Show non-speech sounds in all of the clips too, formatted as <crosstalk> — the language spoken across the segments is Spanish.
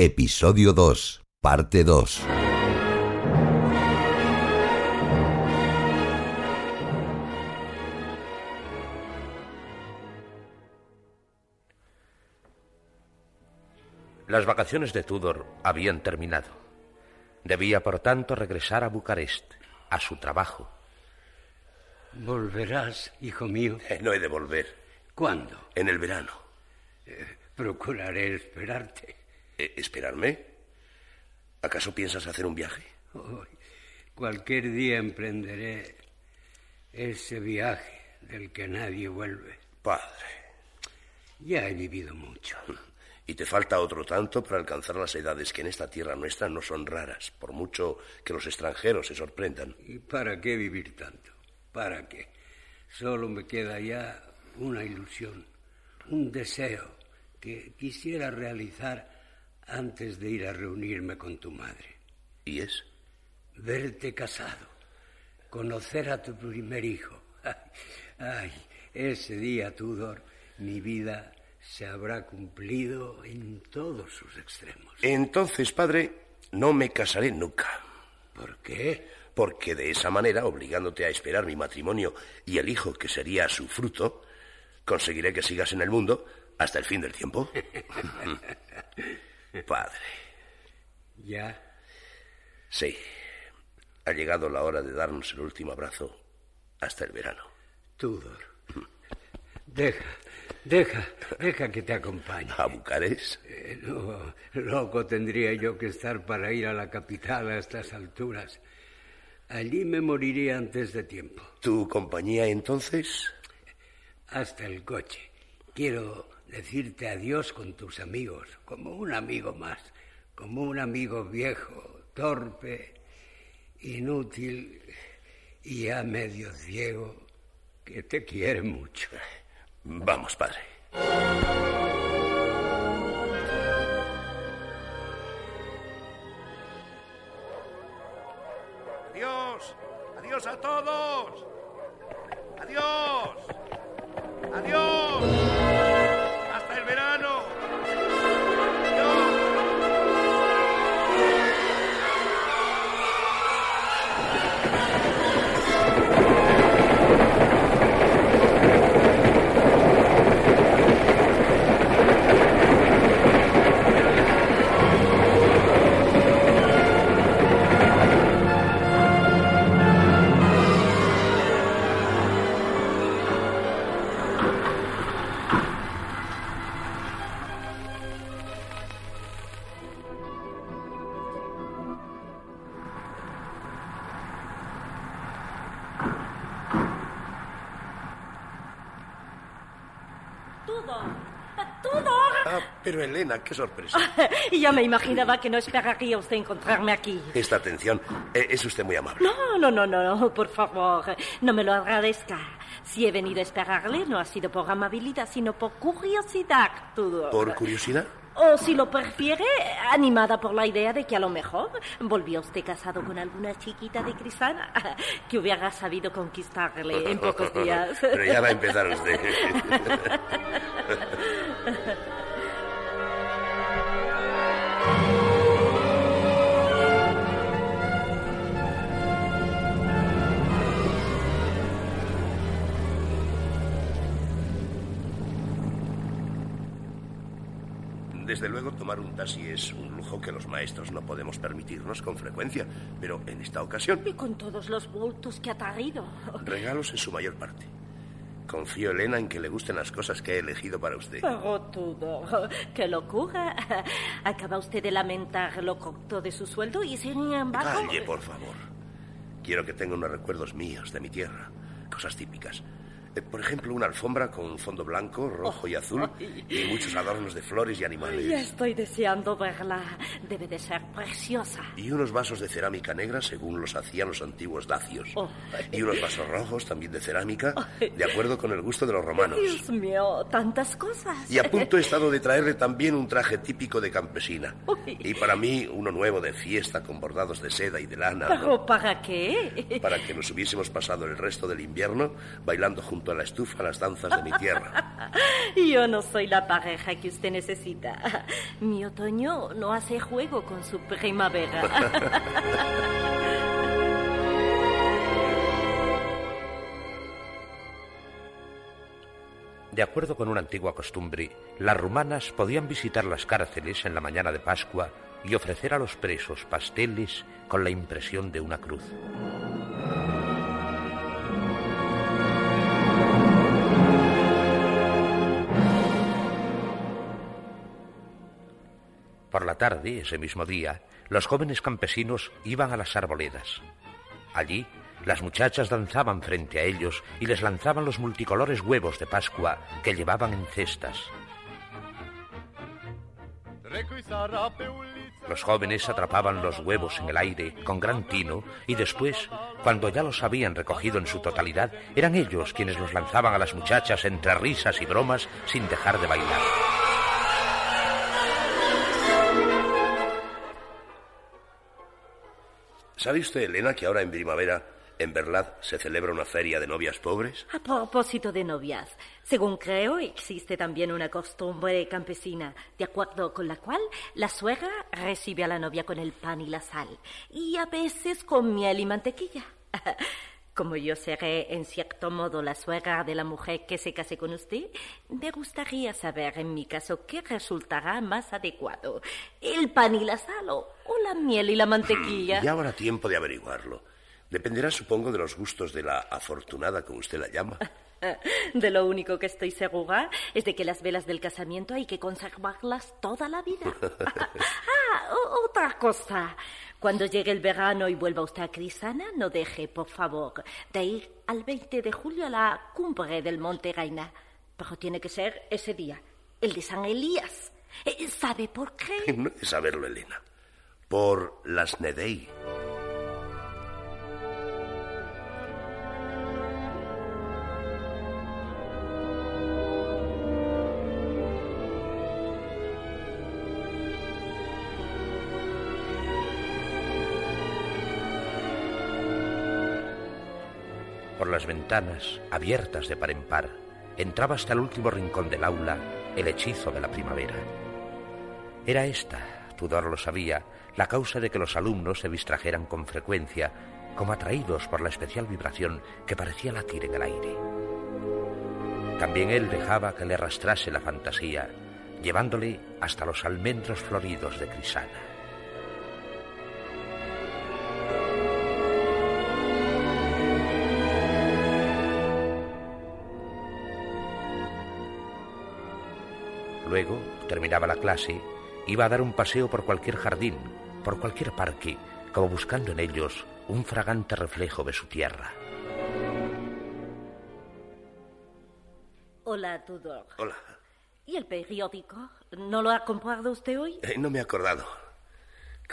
Episodio 2, parte 2. Las vacaciones de Tudor habían terminado. Debía, por tanto, regresar a Bucarest, a su trabajo. ¿Volverás, hijo mío? Eh, no he de volver. ¿Cuándo? En el verano. Eh, procuraré esperarte. Eh, ¿Esperarme? ¿Acaso piensas hacer un viaje? Oh, cualquier día emprenderé ese viaje del que nadie vuelve. Padre. Ya he vivido mucho. Y te falta otro tanto para alcanzar las edades que en esta tierra nuestra no son raras, por mucho que los extranjeros se sorprendan. ¿Y para qué vivir tanto? ¿Para qué? Solo me queda ya una ilusión, un deseo que quisiera realizar antes de ir a reunirme con tu madre. ¿Y es? Verte casado, conocer a tu primer hijo. <laughs> Ay, ese día, Tudor, mi vida se habrá cumplido en todos sus extremos. Entonces, padre, no me casaré nunca. ¿Por qué? Porque de esa manera, obligándote a esperar mi matrimonio y el hijo que sería su fruto, conseguiré que sigas en el mundo hasta el fin del tiempo. <laughs> Padre. ¿Ya? Sí. Ha llegado la hora de darnos el último abrazo hasta el verano. Tudor. Deja, deja, deja que te acompañe. ¿A Bucarest? Eh, no, loco tendría yo que estar para ir a la capital a estas alturas. Allí me moriría antes de tiempo. ¿Tu compañía entonces? Hasta el coche. Quiero decirte adiós con tus amigos, como un amigo más, como un amigo viejo, torpe, inútil y ya medio ciego, que te quiere mucho. Vamos, padre. Tudor. Tudor. Ah, pero Elena, qué sorpresa. <laughs> Y ya me imaginaba que no esperaría usted encontrarme aquí. Esta atención, eh, es usted muy amable. No, no, no, no, por favor, no me lo agradezca. Si he venido a esperarle, no ha sido por amabilidad, sino por curiosidad, Tudor. ¿Por curiosidad? O si lo prefiere, animada por la idea de que a lo mejor volvió usted casado con alguna chiquita de Crisana que hubiera sabido conquistarle en pocos días. <laughs> Pero ya va a empezar usted. <laughs> Desde luego, tomar un taxi es un lujo que los maestros no podemos permitirnos con frecuencia, pero en esta ocasión, Y con todos los bultos que ha traído. regalos en su mayor parte. Confío, Elena, en que le gusten las cosas que he elegido para usted. Tudor, qué locura. Acaba usted de lamentar lo corto de su sueldo y sin embargo... Calle, por favor. Quiero que tenga unos recuerdos míos de mi tierra, cosas típicas. Eh, Por ejemplo, una alfombra con fondo blanco, rojo y azul y muchos adornos de flores y Ya animales. estoy deseando verla. Debe de ser preciosa. Y unos vasos de cerámica negra según los hacían los antiguos dacios. Oh. Y unos vasos rojos también de cerámica, de acuerdo con el gusto de los romanos. Dios mío, tantas cosas. Y a punto he estado de traerle también un traje típico de campesina. Y para mí uno nuevo de fiesta con bordados de seda y de lana. ¿Pero para qué? Para que nos hubiésemos pasado el resto del invierno bailando junto a la estufa las danzas de mi tierra. <laughs> Yo no soy la pareja que usted necesita. Mi otoño no hace juego con su primavera. De acuerdo con una antigua costumbre, las rumanas podían visitar las cárceles en la mañana de Pascua y ofrecer a los presos pasteles con la impresión de una cruz. Por la tarde, ese mismo día, los jóvenes campesinos iban a las arboledas. Allí, las muchachas danzaban frente a ellos y les lanzaban los multicolores huevos de Pascua que llevaban en cestas. Los jóvenes atrapaban los huevos en el aire con gran tino y después, cuando ya los habían recogido en su totalidad, eran ellos quienes los lanzaban a las muchachas entre risas y bromas sin dejar de bailar. ¿Sabe usted, Elena, que ahora en primavera en Berlad se celebra una feria de novias pobres? A propósito de novias, según creo, existe también una costumbre campesina, de acuerdo con la cual la suegra recibe a la novia con el pan y la sal, y a veces con miel y mantequilla. <laughs> Como yo seré, en cierto modo, la suegra de la mujer que se case con usted, me gustaría saber, en mi caso, qué resultará más adecuado, el pan y la sal o, la miel y la mantequilla. <clears throat> Ya habrá tiempo de averiguarlo. Dependerá, supongo, de los gustos de la afortunada, como usted la llama. <laughs> De lo único que estoy segura es de que las velas del casamiento hay que conservarlas toda la vida. <laughs> <laughs> ah, otra cosa. Cuando llegue el verano y vuelva usted a Crisana, no deje, por favor, de ir al 20 de julio a la cumbre del Monte Reina. Pero tiene que ser ese día, el de San Elías. Eh, ¿Sabe por qué? <laughs> No que saberlo, Elena. Por las Nedei. Las ventanas, abiertas de par en par, entraba hasta el último rincón del aula el hechizo de la primavera. Era esta, Tudor lo sabía, la causa de que los alumnos se distrajeran con frecuencia, como atraídos por la especial vibración que parecía latir en el aire. También él dejaba que le arrastrase la fantasía, llevándole hasta los almendros floridos de Crisana. Luego, terminaba la clase, iba a dar un paseo por cualquier jardín, por cualquier parque, como buscando en ellos un fragante reflejo de su tierra. Hola, Tudor. Hola. ¿Y el periódico? ¿No lo ha comprado usted hoy? Eh, no me he acordado.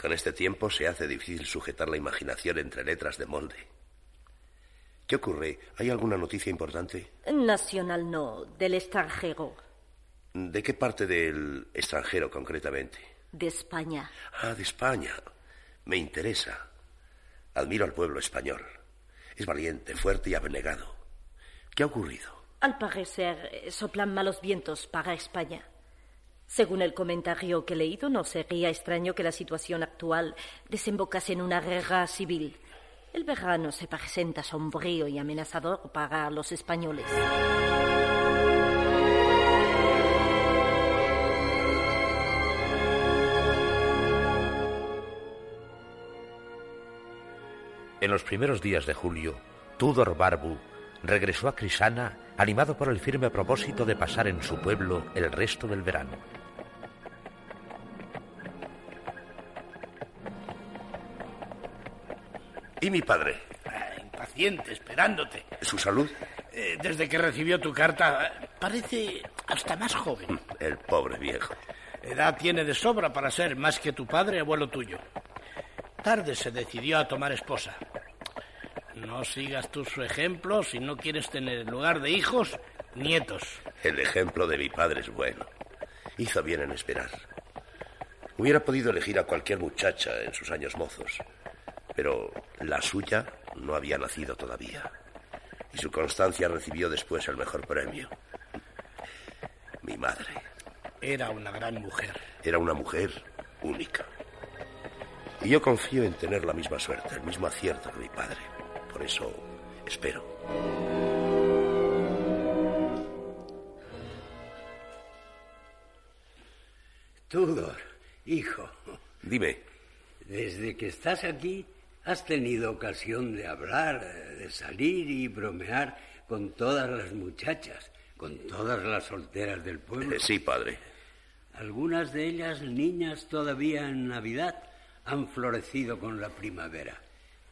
Con este tiempo se hace difícil sujetar la imaginación entre letras de molde. ¿Qué ocurre? ¿Hay alguna noticia importante? Nacional no, del extranjero, ¿De qué parte del extranjero concretamente? de España. Ah, de España. Me interesa. Admiro al pueblo español. Es valiente, fuerte y abnegado. ¿Qué ha ocurrido? Al parecer, eh, soplan malos vientos para España. Según el comentario que he leído, no sería extraño que la situación actual desembocase en una guerra civil. El verano se presenta sombrío y amenazador para los españoles. En los primeros días de julio, Tudor Barbu regresó a Crisana animado por el firme propósito de pasar en su pueblo el resto del verano. ¿Y mi padre? Ah, Impaciente, esperándote. ¿Su salud? Eh, desde que recibió tu carta, parece hasta más joven. El pobre viejo. Edad tiene de sobra para ser más que tu padre, abuelo tuyo. Tarde se decidió a tomar esposa. No sigas tú su ejemplo si no quieres tener en lugar de hijos, nietos. El ejemplo de mi padre es bueno. Hizo bien en esperar. Hubiera podido elegir a cualquier muchacha en sus años mozos, pero la suya no había nacido todavía. Y su constancia recibió después el mejor premio. Mi madre. Era una gran mujer. Era una mujer única. Y yo confío en tener la misma suerte, el mismo acierto que mi padre. Por eso espero. Tudor, hijo. Dime. Desde que estás aquí, has tenido ocasión de hablar, de salir y bromear con todas las muchachas, con todas las solteras del pueblo. Eh, sí, padre. Algunas de ellas, niñas todavía en Navidad, han florecido con la primavera.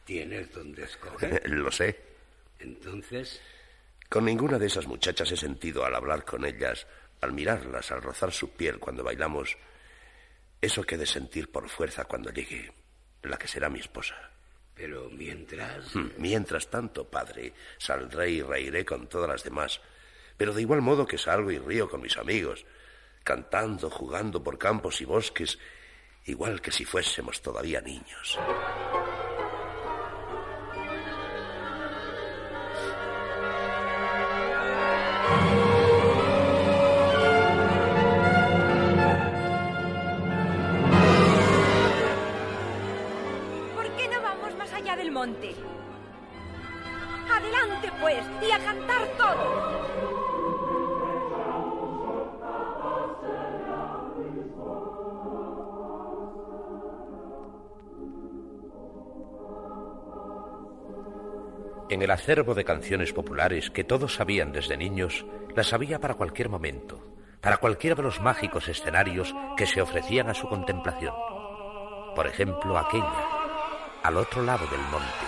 ¿Tienes donde escoger? <laughs> Lo sé. Entonces, Con ninguna de esas muchachas he sentido al hablar con ellas, al mirarlas, al rozar su piel cuando bailamos, eso que he de sentir por fuerza cuando llegue la que será mi esposa. pero mientras... Hmm, Mientras tanto, padre, saldré y reiré con todas las demás, pero de igual modo que salgo y río con mis amigos, cantando, jugando por campos y bosques, igual que si fuésemos todavía niños. Y a cantar todo. En el acervo de canciones populares que todos sabían desde niños, las había para cualquier momento, para cualquiera de los mágicos escenarios que se ofrecían a su contemplación. Por ejemplo, aquella, al otro lado del monte.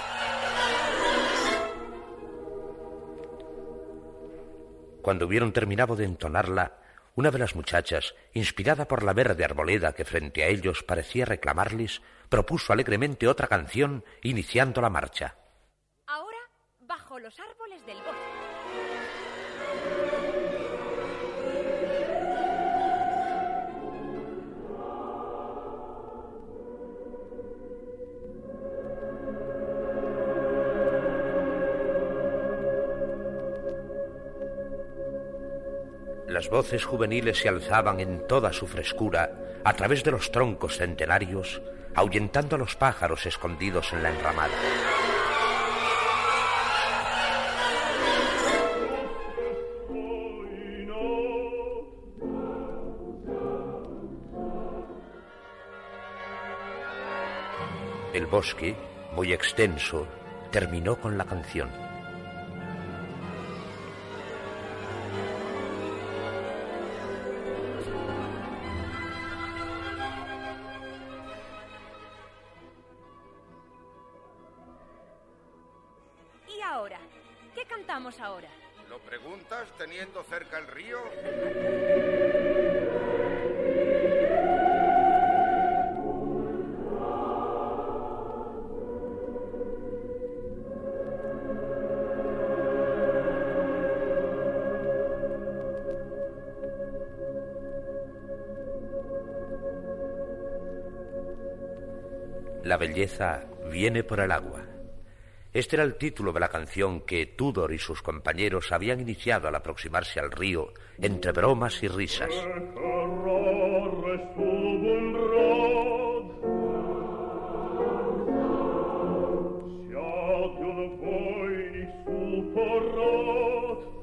Cuando hubieron terminado de entonarla, una de las muchachas, inspirada por la verde arboleda que frente a ellos parecía reclamarles, propuso alegremente otra canción, iniciando la marcha. Ahora, bajo los árboles del bosque. Las voces juveniles se alzaban en toda su frescura a través de los troncos centenarios, ahuyentando a los pájaros escondidos en la enramada. El bosque, muy extenso, terminó con la canción. Ahora? ¿Qué cantamos ahora? ¿Lo preguntas teniendo cerca el río? La belleza viene por el agua. Este era el título de la canción que Tudor y sus compañeros habían iniciado al aproximarse al río entre bromas y risas.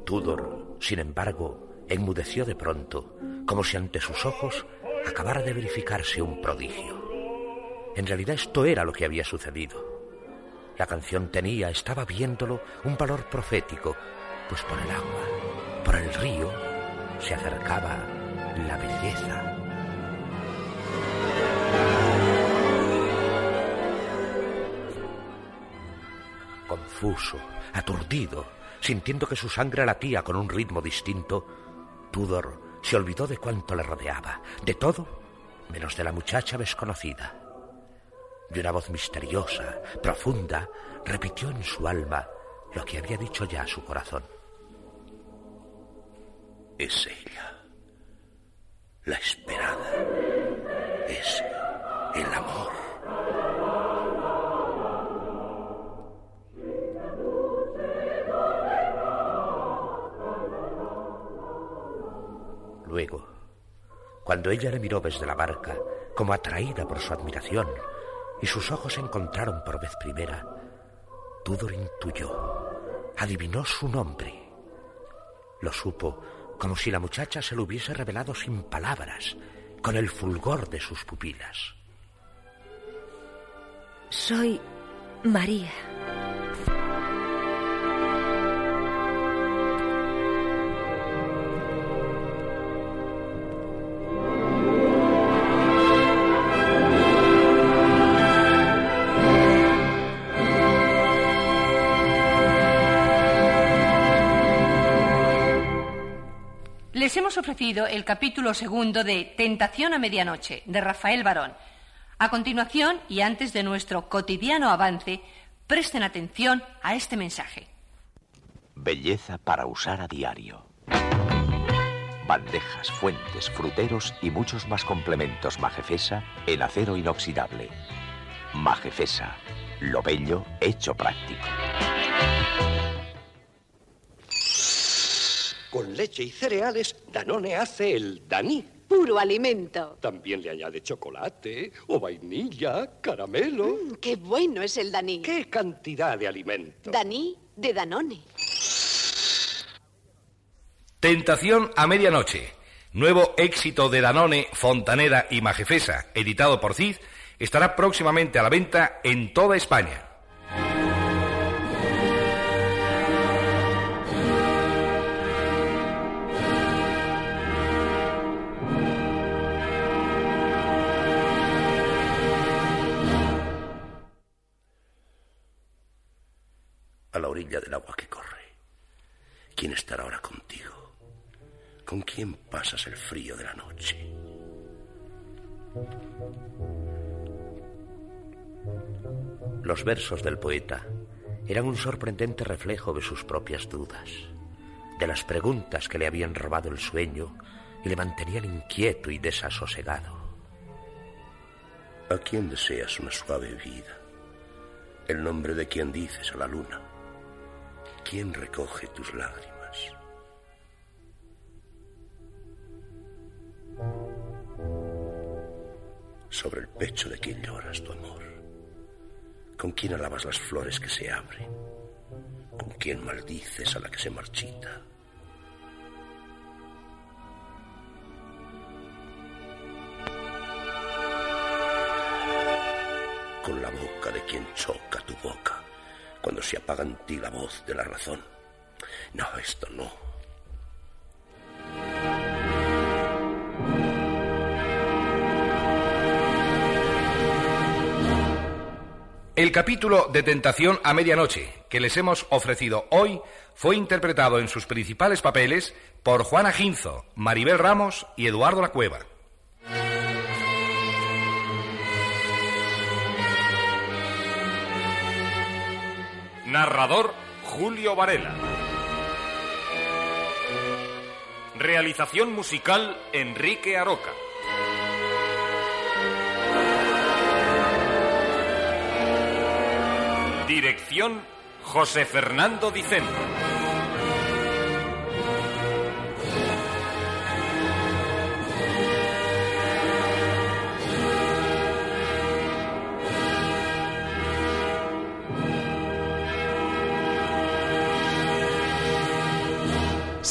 Tudor, sin embargo, enmudeció de pronto, como si ante sus ojos acabara de verificarse un prodigio. En realidad esto era lo que había sucedido. La canción tenía, estaba viéndolo, un valor profético, pues por el agua, por el río, se acercaba la belleza. Confuso, aturdido, sintiendo que su sangre latía con un ritmo distinto, Tudor se olvidó de cuánto le rodeaba, de todo, menos de la muchacha desconocida. Y una voz misteriosa, profunda, repitió en su alma lo que había dicho ya su corazón. Es ella, la esperada, es el amor. Luego, cuando ella le miró desde la barca, como atraída por su admiración, y sus ojos encontraron por vez primera, Tudor intuyó, adivinó su nombre. Lo supo como si la muchacha se lo hubiese revelado sin palabras, con el fulgor de sus pupilas. Soy María. Hemos ofrecido el capítulo segundo de Tentación a Medianoche, de Rafael Barón. A continuación, y antes de nuestro cotidiano avance, presten atención a este mensaje. Belleza para usar a diario. Bandejas, fuentes, fruteros y muchos más complementos Majefesa en acero inoxidable. Majefesa, lo bello hecho práctico. Con leche y cereales, Danone hace el Daní. Puro alimento. También le añade chocolate o vainilla, caramelo. Mm, ¡Qué bueno es el Daní! ¡Qué cantidad de alimento! Daní de Danone. Tentación a medianoche. Nuevo éxito de Danone, Fontanera y Majefesa, editado por Cid, estará próximamente a la venta en toda España. Del agua que corre. ¿Quién estará ahora contigo? ¿Con quién pasas el frío de la noche? Los versos del poeta eran un sorprendente reflejo de sus propias dudas, de las preguntas que le habían robado el sueño y le mantenían inquieto y desasosegado. ¿A quién deseas una suave vida? El nombre de quien dices a la luna. ¿Quién recoge tus lágrimas? Sobre el pecho de quien lloras tu amor. ¿Con quién alabas las flores que se abren? ¿Con quién maldices a la que se marchita? Con la boca de quien choca tu boca cuando se apaga en ti la voz de la razón. No, esto no. El capítulo de Tentación a Medianoche que les hemos ofrecido hoy fue interpretado en sus principales papeles por Juana Ginzo, Maribel Ramos y Eduardo La Cueva. Narrador Julio Varela. Realización musical Enrique Aroca. Dirección José Fernando Dicen.